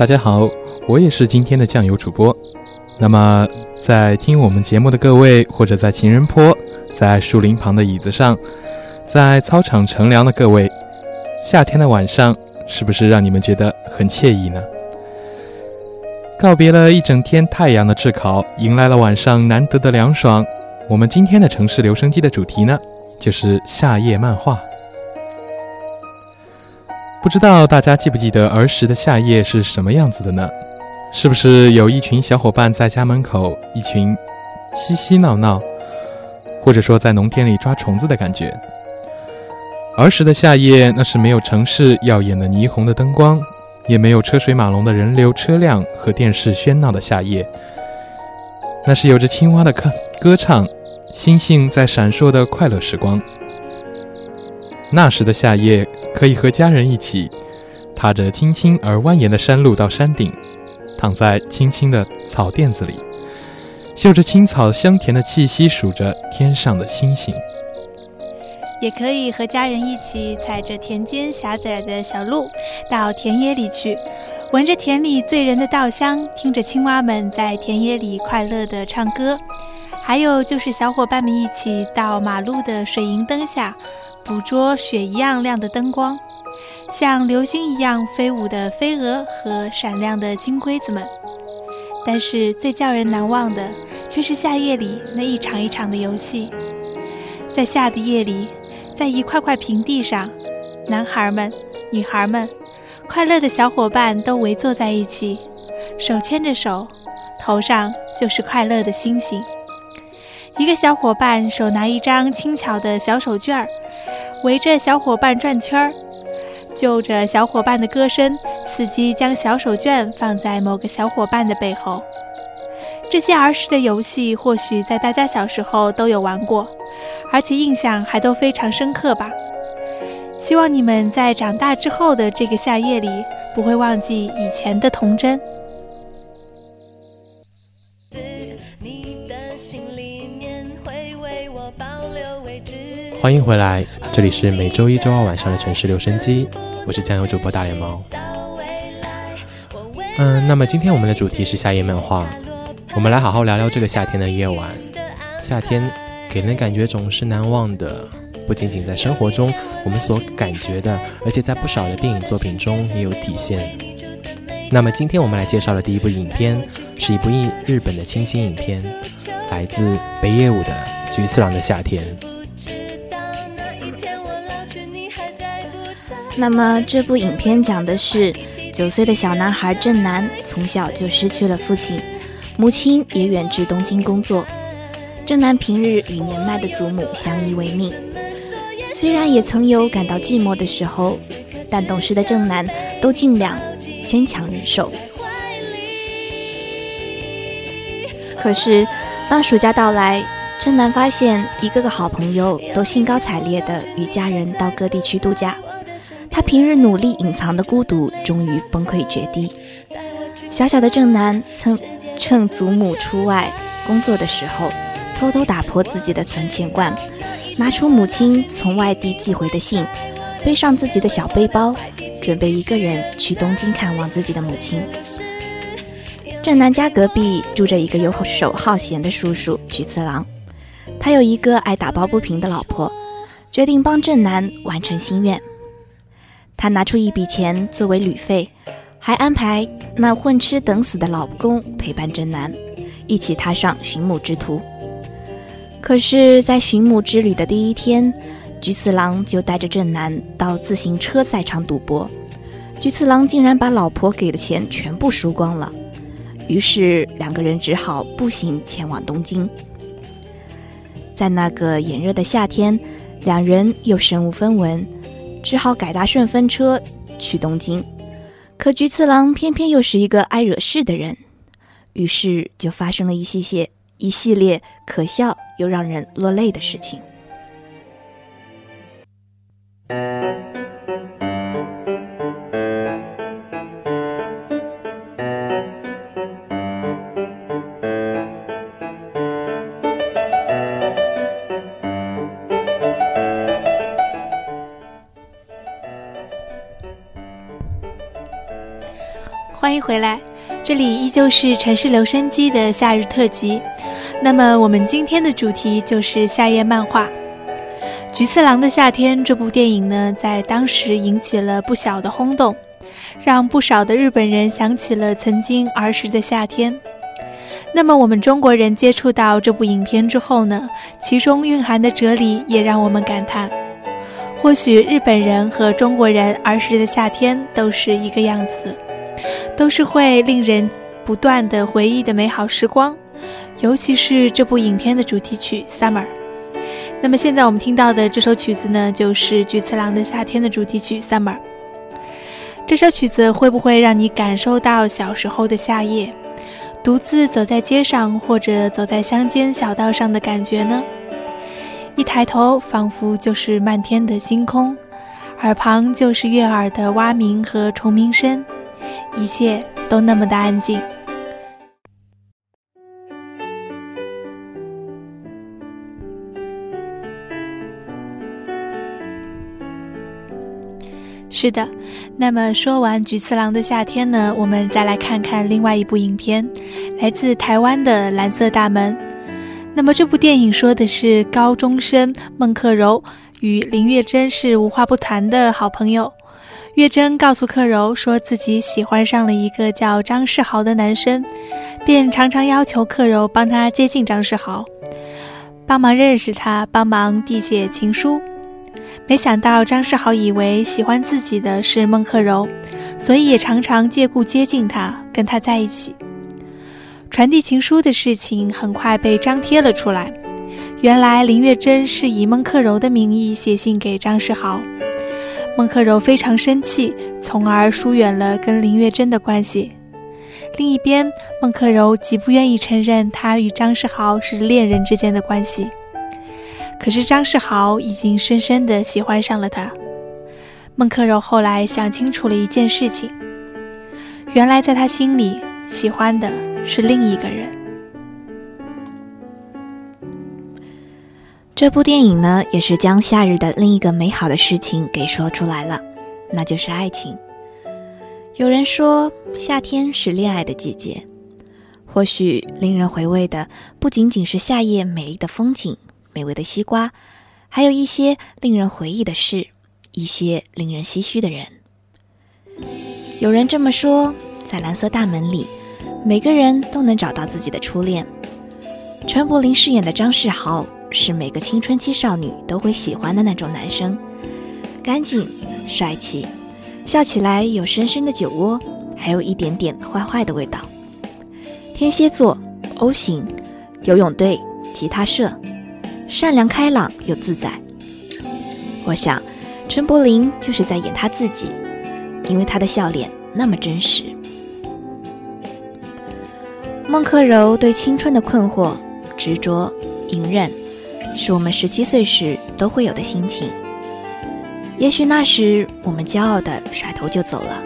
大家好，我也是今天的酱油主播。那么，在听我们节目的各位，或者在情人坡、在树林旁的椅子上，在操场乘凉的各位，夏天的晚上是不是让你们觉得很惬意呢？告别了一整天太阳的炙烤，迎来了晚上难得的凉爽。我们今天的城市留声机的主题呢，就是夏夜漫画。不知道大家记不记得儿时的夏夜是什么样子的呢？是不是有一群小伙伴在家门口，一群嬉嬉闹闹，或者说在农田里抓虫子的感觉？儿时的夏夜，那是没有城市耀眼的霓虹的灯光，也没有车水马龙的人流车辆和电视喧闹的夏夜。那是有着青蛙的歌歌唱，星星在闪烁的快乐时光。那时的夏夜。可以和家人一起，踏着青青而蜿蜒的山路到山顶，躺在青青的草垫子里，嗅着青草香甜的气息，数着天上的星星。也可以和家人一起踩着田间狭窄的小路到田野里去，闻着田里醉人的稻香，听着青蛙们在田野里快乐地唱歌。还有就是小伙伴们一起到马路的水银灯下。捕捉雪一样亮的灯光，像流星一样飞舞的飞蛾和闪亮的金龟子们。但是最叫人难忘的，却是夏夜里那一场一场的游戏。在夏的夜里，在一块块平地上，男孩们、女孩们，快乐的小伙伴都围坐在一起，手牵着手，头上就是快乐的星星。一个小伙伴手拿一张轻巧的小手绢儿。围着小伙伴转圈儿，就着小伙伴的歌声，伺机将小手绢放在某个小伙伴的背后。这些儿时的游戏，或许在大家小时候都有玩过，而且印象还都非常深刻吧。希望你们在长大之后的这个夏夜里，不会忘记以前的童真。欢迎回来，这里是每周一、周二晚上的城市留声机，我是酱油主播大脸猫。嗯，那么今天我们的主题是夏夜漫画，我们来好好聊聊这个夏天的夜晚。夏天给人感觉总是难忘的，不仅仅在生活中我们所感觉的，而且在不少的电影作品中也有体现。那么今天我们来介绍的第一部影片，是一部日日本的清新影片，来自北野武的《菊次郎的夏天》。那么这部影片讲的是九岁的小男孩正南从小就失去了父亲，母亲也远至东京工作。正南平日与年迈的祖母相依为命，虽然也曾有感到寂寞的时候，但懂事的正南都尽量坚强忍受。可是当暑假到来，正南发现一个个好朋友都兴高采烈地与家人到各地去度假。他平日努力隐藏的孤独，终于崩溃决堤。小小的正南曾趁祖母出外工作的时候，偷偷打破自己的存钱罐，拿出母亲从外地寄回的信，背上自己的小背包，准备一个人去东京看望自己的母亲。正南家隔壁住着一个游手好闲的叔叔菊次郎，他有一个爱打抱不平的老婆，决定帮正南完成心愿。他拿出一笔钱作为旅费，还安排那混吃等死的老公陪伴正南，一起踏上寻母之途。可是，在寻母之旅的第一天，菊次郎就带着正南到自行车赛场赌博，菊次郎竟然把老婆给的钱全部输光了。于是，两个人只好步行前往东京。在那个炎热的夏天，两人又身无分文。只好改搭顺风车去东京，可菊次郎偏偏又是一个爱惹事的人，于是就发生了一系列一系列可笑又让人落泪的事情。欢迎回来，这里依旧是城市留声机的夏日特辑。那么我们今天的主题就是夏夜漫画《菊次郎的夏天》这部电影呢，在当时引起了不小的轰动，让不少的日本人想起了曾经儿时的夏天。那么我们中国人接触到这部影片之后呢，其中蕴含的哲理也让我们感叹：或许日本人和中国人儿时的夏天都是一个样子，都是会令人不断的回忆的美好时光。尤其是这部影片的主题曲《Summer》，那么现在我们听到的这首曲子呢，就是菊次郎的《夏天》的主题曲《Summer》。这首曲子会不会让你感受到小时候的夏夜，独自走在街上或者走在乡间小道上的感觉呢？一抬头，仿佛就是漫天的星空，耳旁就是悦耳的蛙鸣和虫鸣声，一切都那么的安静。是的，那么说完菊次郎的夏天呢，我们再来看看另外一部影片，来自台湾的《蓝色大门》。那么这部电影说的是高中生孟克柔与林月珍是无话不谈的好朋友。月珍告诉克柔说自己喜欢上了一个叫张世豪的男生，便常常要求克柔帮他接近张世豪，帮忙认识他，帮忙递写情书。没想到张世豪以为喜欢自己的是孟克柔，所以也常常借故接近他，跟他在一起。传递情书的事情很快被张贴了出来。原来林月珍是以孟克柔的名义写信给张世豪，孟克柔非常生气，从而疏远了跟林月珍的关系。另一边，孟克柔极不愿意承认他与张世豪是恋人之间的关系。可是张世豪已经深深地喜欢上了他。孟克柔后来想清楚了一件事情，原来在他心里喜欢的是另一个人。这部电影呢，也是将夏日的另一个美好的事情给说出来了，那就是爱情。有人说，夏天是恋爱的季节，或许令人回味的不仅仅是夏夜美丽的风景。美味的西瓜，还有一些令人回忆的事，一些令人唏嘘的人。有人这么说，在蓝色大门里，每个人都能找到自己的初恋。陈柏霖饰演的张世豪是每个青春期少女都会喜欢的那种男生，干净、帅气，笑起来有深深的酒窝，还有一点点坏坏的味道。天蝎座，O 型，游泳队，吉他社。善良开朗又自在，我想，陈柏霖就是在演他自己，因为他的笑脸那么真实。孟克柔对青春的困惑、执着、隐忍，是我们十七岁时都会有的心情。也许那时我们骄傲的甩头就走了，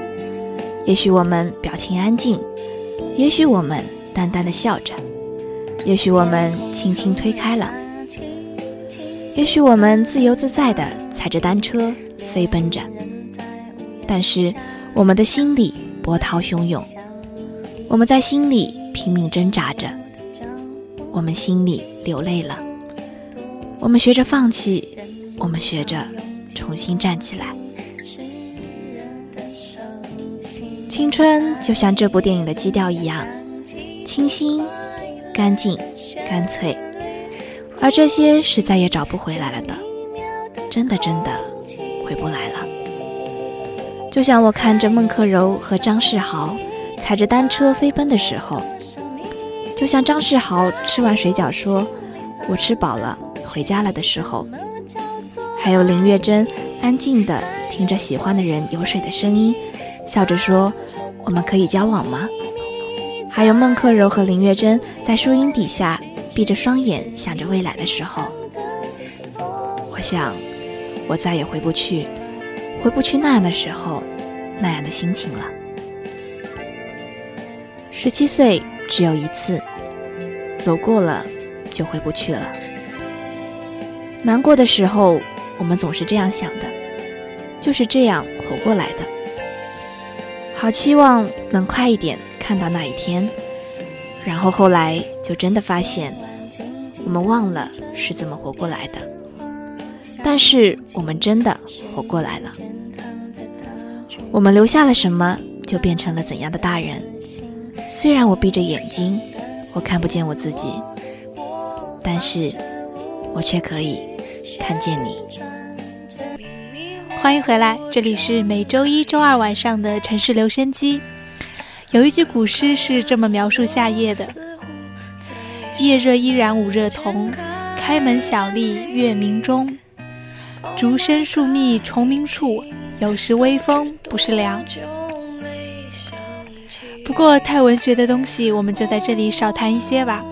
也许我们表情安静，也许我们淡淡的笑着，也许我们轻轻推开了。也许我们自由自在的踩着单车飞奔着，但是我们的心里波涛汹涌，我们在心里拼命挣扎着，我们心里流泪了，我们学着放弃，我们学着重新站起来。青春就像这部电影的基调一样，清新、干净、干脆。而这些是再也找不回来了的，真的真的回不来了。就像我看着孟克柔和张世豪踩着单车飞奔的时候，就像张世豪吃完水饺说“我吃饱了，回家了”的时候，还有林月珍安静的听着喜欢的人游水的声音，笑着说“我们可以交往吗？”还有孟克柔和林月珍在树荫底下。闭着双眼想着未来的时候，我想，我再也回不去，回不去那样的时候，那样的心情了。十七岁只有一次，走过了就回不去了。难过的时候，我们总是这样想的，就是这样活过来的。好期望能快一点看到那一天。然后后来就真的发现，我们忘了是怎么活过来的。但是我们真的活过来了。我们留下了什么，就变成了怎样的大人。虽然我闭着眼睛，我看不见我自己，但是我却可以看见你。欢迎回来，这里是每周一周二晚上的城市留声机。有一句古诗是这么描述夏夜的：“夜热依然五热同，开门小立月明中。竹深树密虫鸣处，有时微风不是凉。”不过太文学的东西，我们就在这里少谈一些吧。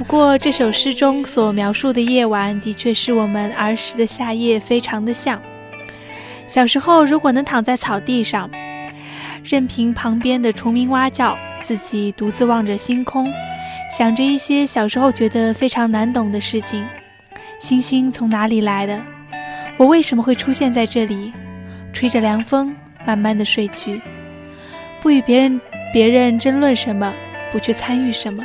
不过这首诗中所描述的夜晚，的确是我们儿时的夏夜，非常的像。小时候，如果能躺在草地上，任凭旁边的虫鸣蛙叫，自己独自望着星空，想着一些小时候觉得非常难懂的事情：星星从哪里来的？我为什么会出现在这里？吹着凉风，慢慢的睡去，不与别人。别人争论什么，不去参与什么，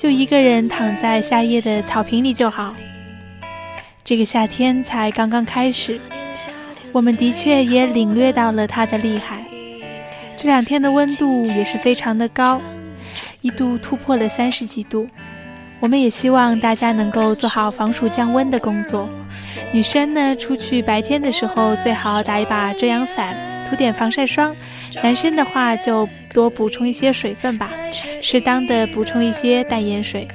就一个人躺在夏夜的草坪里就好。这个夏天才刚刚开始，我们的确也领略到了它的厉害。这两天的温度也是非常的高，一度突破了三十几度。我们也希望大家能够做好防暑降温的工作。女生呢，出去白天的时候最好打一把遮阳伞，涂点防晒霜。男生的话就多补充一些水分吧，适当的补充一些淡盐水。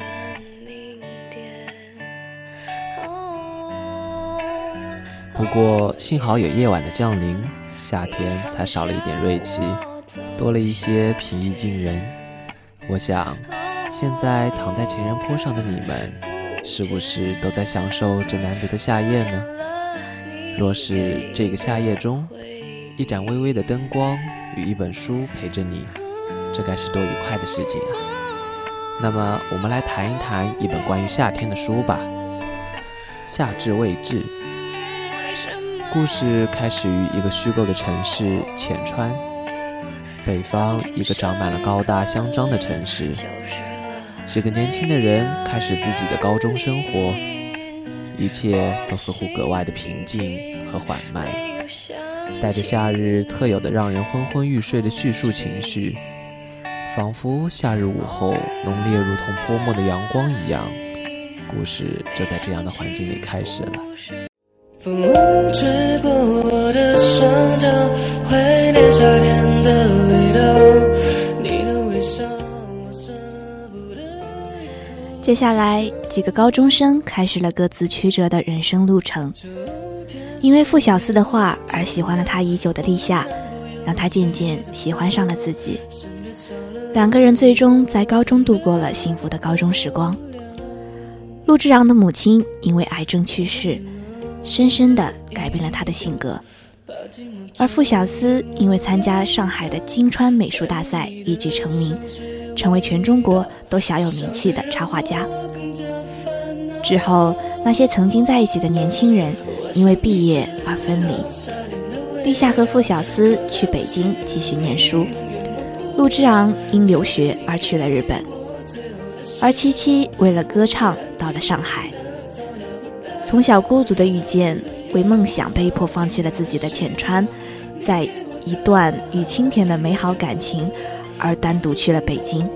不过幸好有夜晚的降临，夏天才少了一点锐气，多了一些平易近人。我想，现在躺在情人坡上的你们，是不是都在享受这难得的夏夜呢？若是这个夏夜中，一盏微微的灯光。与一本书陪着你，这该是多愉快的事情啊！那么，我们来谈一谈一本关于夏天的书吧。夏至未至，故事开始于一个虚构的城市浅川，北方一个长满了高大香樟的城市。几个年轻的人开始自己的高中生活，一切都似乎格外的平静和缓慢。带着夏日特有的让人昏昏欲睡的叙述情绪，仿佛夏日午后浓烈如同泼墨的阳光一样，故事就在这样的环境里开始了。风吹过我的双脚，怀念夏天的味道，你的微笑我舍不得。接下来，几个高中生开始了各自曲折的人生路程。因为傅小司的话而喜欢了他已久的立夏，让他渐渐喜欢上了自己。两个人最终在高中度过了幸福的高中时光。陆之昂的母亲因为癌症去世，深深的改变了他的性格。而傅小司因为参加上海的金川美术大赛一举成名，成为全中国都小有名气的插画家。之后，那些曾经在一起的年轻人。因为毕业而分离，立夏和傅小司去北京继续念书，陆之昂因留学而去了日本，而七七为了歌唱到了上海。从小孤独的遇见，为梦想被迫放弃了自己的浅川，在一段与青田的美好感情而单独去了北京，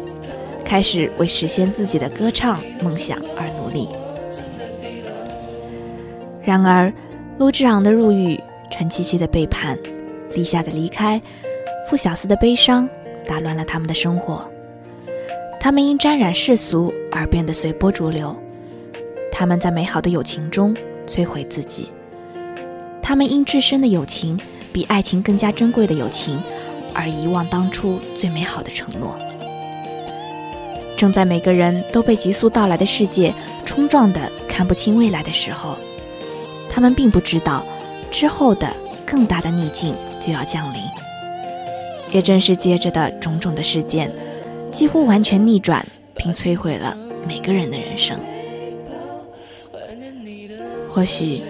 开始为实现自己的歌唱梦想而努力。然而。陆之昂的入狱，陈七七的背叛，立夏的离开，傅小司的悲伤，打乱了他们的生活。他们因沾染世俗而变得随波逐流，他们在美好的友情中摧毁自己。他们因至深的友情比爱情更加珍贵的友情，而遗忘当初最美好的承诺。正在每个人都被急速到来的世界冲撞的看不清未来的时候。他们并不知道，之后的更大的逆境就要降临。也正是接着的种种的事件，几乎完全逆转并摧毁了每个人的人生。或许，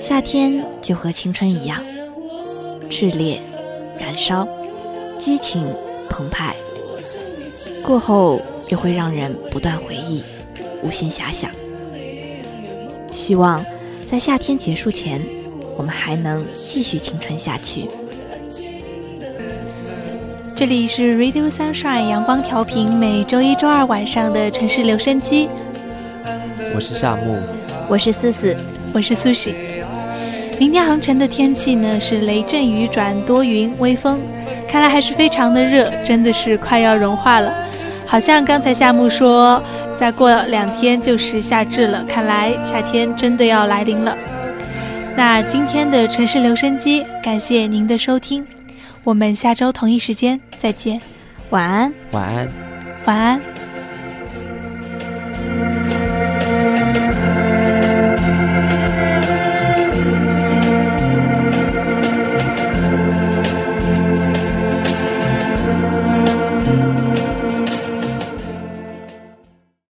夏天就和青春一样，炽烈、燃烧、激情澎湃，过后又会让人不断回忆，无限遐想。希望在夏天结束前，我们还能继续青春下去。这里是 Radio Sunshine 阳光调频，每周一、周二晚上的城市留声机。我是夏木，我是思思，我是苏西。明天航程的天气呢是雷阵雨转多云，微风，看来还是非常的热，真的是快要融化了。好像刚才夏木说，再过两天就是夏至了，看来夏天真的要来临了。那今天的城市留声机，感谢您的收听。我们下周同一时间再见，晚安，晚安，晚安。